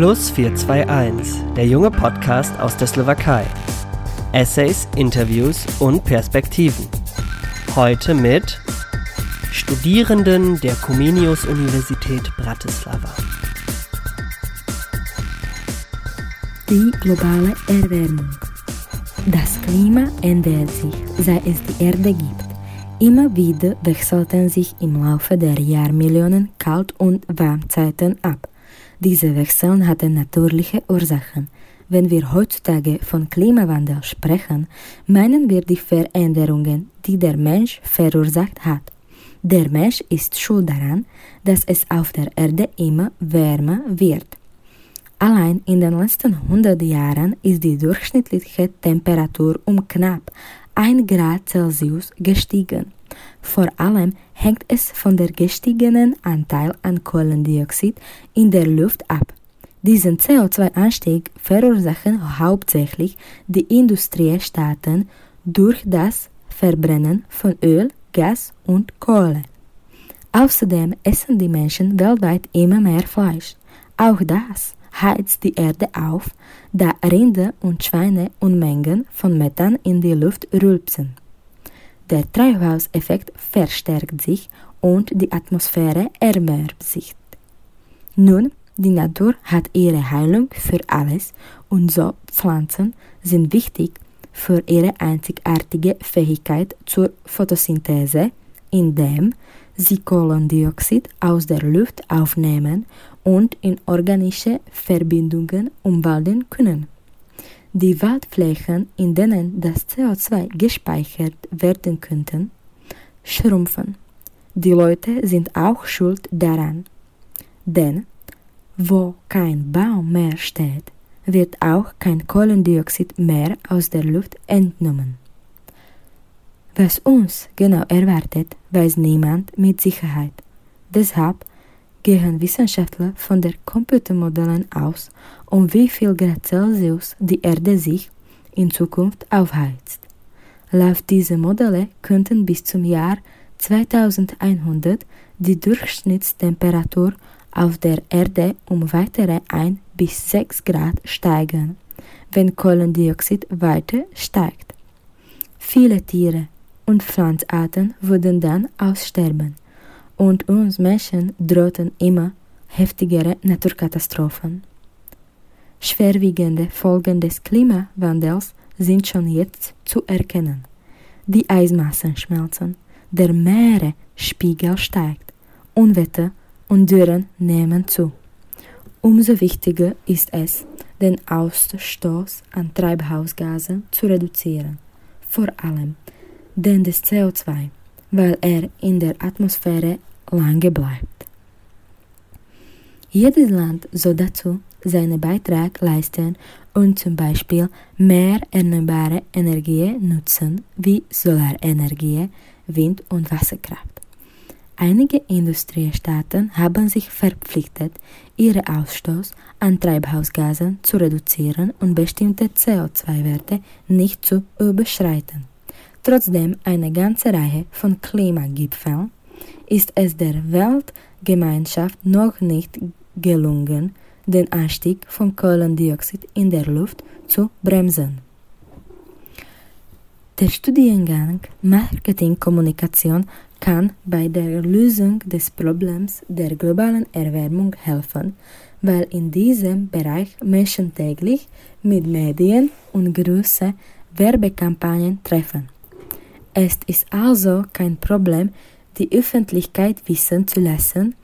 Plus 421, der junge Podcast aus der Slowakei. Essays, Interviews und Perspektiven. Heute mit Studierenden der Comenius Universität Bratislava. Die globale Erwärmung. Das Klima ändert sich, seit es die Erde gibt. Immer wieder wechselten sich im Laufe der Jahrmillionen Kalt- und Warmzeiten ab. Diese Wechsel hatten natürliche Ursachen. Wenn wir heutzutage von Klimawandel sprechen, meinen wir die Veränderungen, die der Mensch verursacht hat. Der Mensch ist schuld daran, dass es auf der Erde immer wärmer wird. Allein in den letzten 100 Jahren ist die durchschnittliche Temperatur um knapp 1 Grad Celsius gestiegen. Vor allem hängt es von der gestiegenen Anteil an Kohlendioxid in der Luft ab. Diesen CO2-Anstieg verursachen hauptsächlich die Industriestaaten durch das Verbrennen von Öl, Gas und Kohle. Außerdem essen die Menschen weltweit immer mehr Fleisch. Auch das heizt die Erde auf, da Rinder und Schweine Unmengen von Methan in die Luft rülpsen. Der Treibhauseffekt verstärkt sich und die Atmosphäre erwärmt sich. Nun, die Natur hat ihre Heilung für alles und so Pflanzen sind wichtig für ihre einzigartige Fähigkeit zur Photosynthese, indem sie Kohlendioxid aus der Luft aufnehmen und in organische Verbindungen umwandeln können. Die Waldflächen, in denen das CO2 gespeichert werden könnten, schrumpfen. Die Leute sind auch schuld daran. Denn wo kein Baum mehr steht, wird auch kein Kohlendioxid mehr aus der Luft entnommen. Was uns genau erwartet, weiß niemand mit Sicherheit. Deshalb gehen Wissenschaftler von der Computermodellen aus, um wie viel Grad Celsius die Erde sich in Zukunft aufheizt. Laut dieser Modelle könnten bis zum Jahr 2100 die Durchschnittstemperatur auf der Erde um weitere 1 bis 6 Grad steigen, wenn Kohlendioxid weiter steigt. Viele Tiere und Pflanzarten würden dann aussterben und uns Menschen drohten immer heftigere Naturkatastrophen. Schwerwiegende Folgen des Klimawandels sind schon jetzt zu erkennen. Die Eismassen schmelzen, der Meeresspiegel steigt, Unwetter und Dürren nehmen zu. Umso wichtiger ist es, den Ausstoß an Treibhausgasen zu reduzieren, vor allem den des CO2, weil er in der Atmosphäre lange bleibt. Jedes Land soll dazu seinen Beitrag leisten und zum Beispiel mehr erneuerbare Energie nutzen, wie Solarenergie, Wind- und Wasserkraft. Einige Industriestaaten haben sich verpflichtet, ihren Ausstoß an Treibhausgasen zu reduzieren und bestimmte CO2-Werte nicht zu überschreiten. Trotzdem eine ganze Reihe von Klimagipfeln ist es der Weltgemeinschaft noch nicht gelungen, den Anstieg von Kohlendioxid in der Luft zu bremsen. Der Studiengang Marketingkommunikation kann bei der Lösung des Problems der globalen Erwärmung helfen, weil in diesem Bereich Menschen täglich mit Medien und große Werbekampagnen treffen. Es ist also kein Problem, die Öffentlichkeit wissen zu lassen,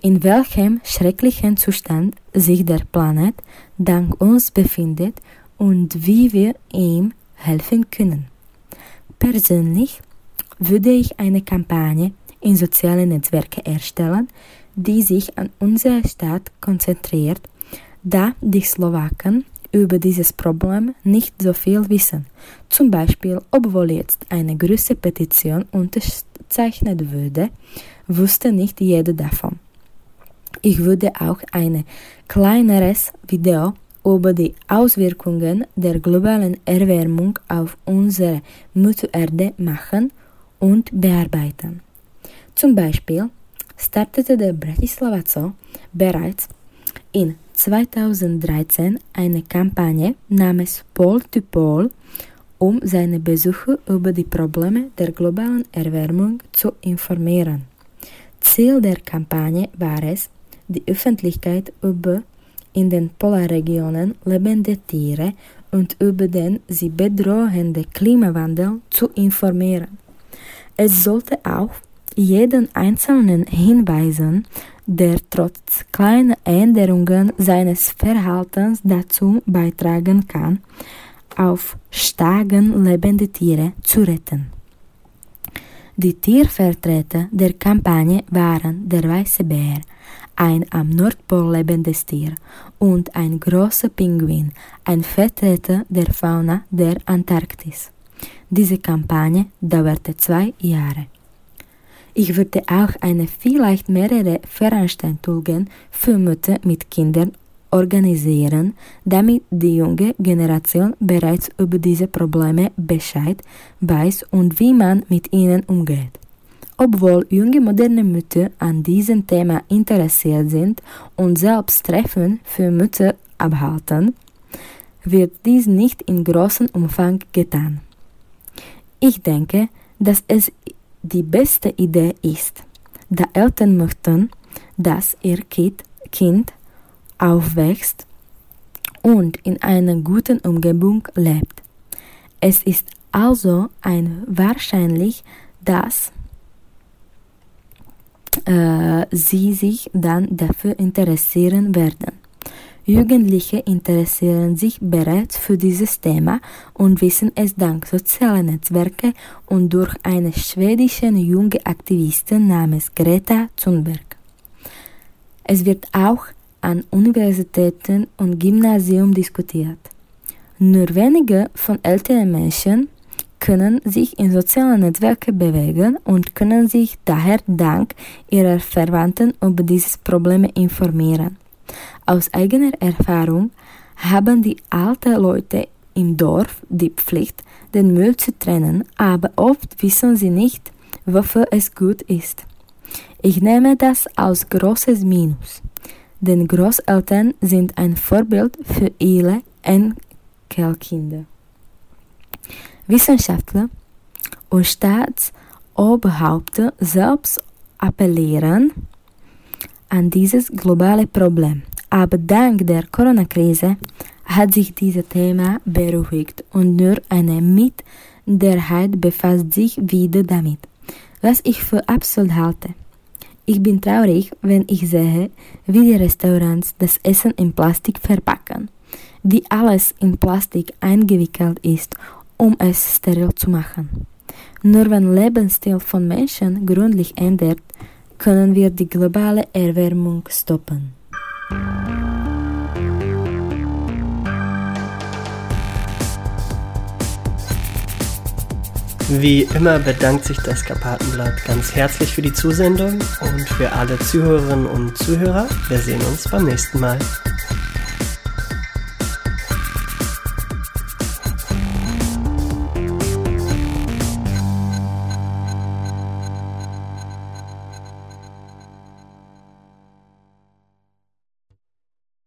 in welchem schrecklichen Zustand sich der Planet dank uns befindet und wie wir ihm helfen können. Persönlich würde ich eine Kampagne in sozialen Netzwerken erstellen, die sich an unsere Stadt konzentriert, da die Slowaken über dieses Problem nicht so viel wissen. Zum Beispiel, obwohl jetzt eine große Petition unterzeichnet würde, wusste nicht jeder davon. Ich würde auch ein kleineres Video über die Auswirkungen der globalen Erwärmung auf unsere Mutter Erde machen und bearbeiten. Zum Beispiel startete der Bratislava Zoo bereits in 2013 eine Kampagne namens Pole to Pole, um seine Besucher über die Probleme der globalen Erwärmung zu informieren. Ziel der Kampagne war es, die Öffentlichkeit über in den Polarregionen lebende Tiere und über den sie bedrohenden Klimawandel zu informieren. Es sollte auch jeden Einzelnen hinweisen, der trotz kleiner Änderungen seines Verhaltens dazu beitragen kann, auf Stagen lebende Tiere zu retten. Die Tiervertreter der Kampagne waren der weiße Bär, ein am Nordpol lebendes Tier, und ein großer Pinguin, ein Vertreter der Fauna der Antarktis. Diese Kampagne dauerte zwei Jahre. Ich würde auch eine, vielleicht mehrere Veranstaltungen für Mütter mit Kindern organisieren, damit die junge Generation bereits über diese Probleme Bescheid weiß und wie man mit ihnen umgeht. Obwohl junge moderne Mütter an diesem Thema interessiert sind und selbst Treffen für Mütter abhalten, wird dies nicht in großem Umfang getan. Ich denke, dass es die beste Idee ist, da Eltern möchten, dass ihr Kind aufwächst und in einer guten Umgebung lebt. Es ist also ein wahrscheinlich, dass äh, sie sich dann dafür interessieren werden. Jugendliche interessieren sich bereits für dieses Thema und wissen es dank sozialer Netzwerke und durch eine schwedische junge Aktivistin namens Greta Thunberg. Es wird auch an Universitäten und Gymnasium diskutiert. Nur wenige von älteren Menschen können sich in sozialen Netzwerken bewegen und können sich daher dank ihrer Verwandten über dieses Problem informieren. Aus eigener Erfahrung haben die alten Leute im Dorf die Pflicht, den Müll zu trennen, aber oft wissen sie nicht, wofür es gut ist. Ich nehme das als großes Minus, denn Großeltern sind ein Vorbild für ihre Enkelkinder. Wissenschaftler und Staatsoberhäupter selbst appellieren an dieses globale Problem. Aber dank der Corona-Krise hat sich dieses Thema beruhigt und nur eine Minderheit befasst sich wieder damit, was ich für absurd halte. Ich bin traurig, wenn ich sehe, wie die Restaurants das Essen in Plastik verpacken, wie alles in Plastik eingewickelt ist um es steril zu machen. Nur wenn Lebensstil von Menschen gründlich ändert, können wir die globale Erwärmung stoppen. Wie immer bedankt sich das Karpatenblatt ganz herzlich für die Zusendung und für alle Zuhörerinnen und Zuhörer. Wir sehen uns beim nächsten Mal.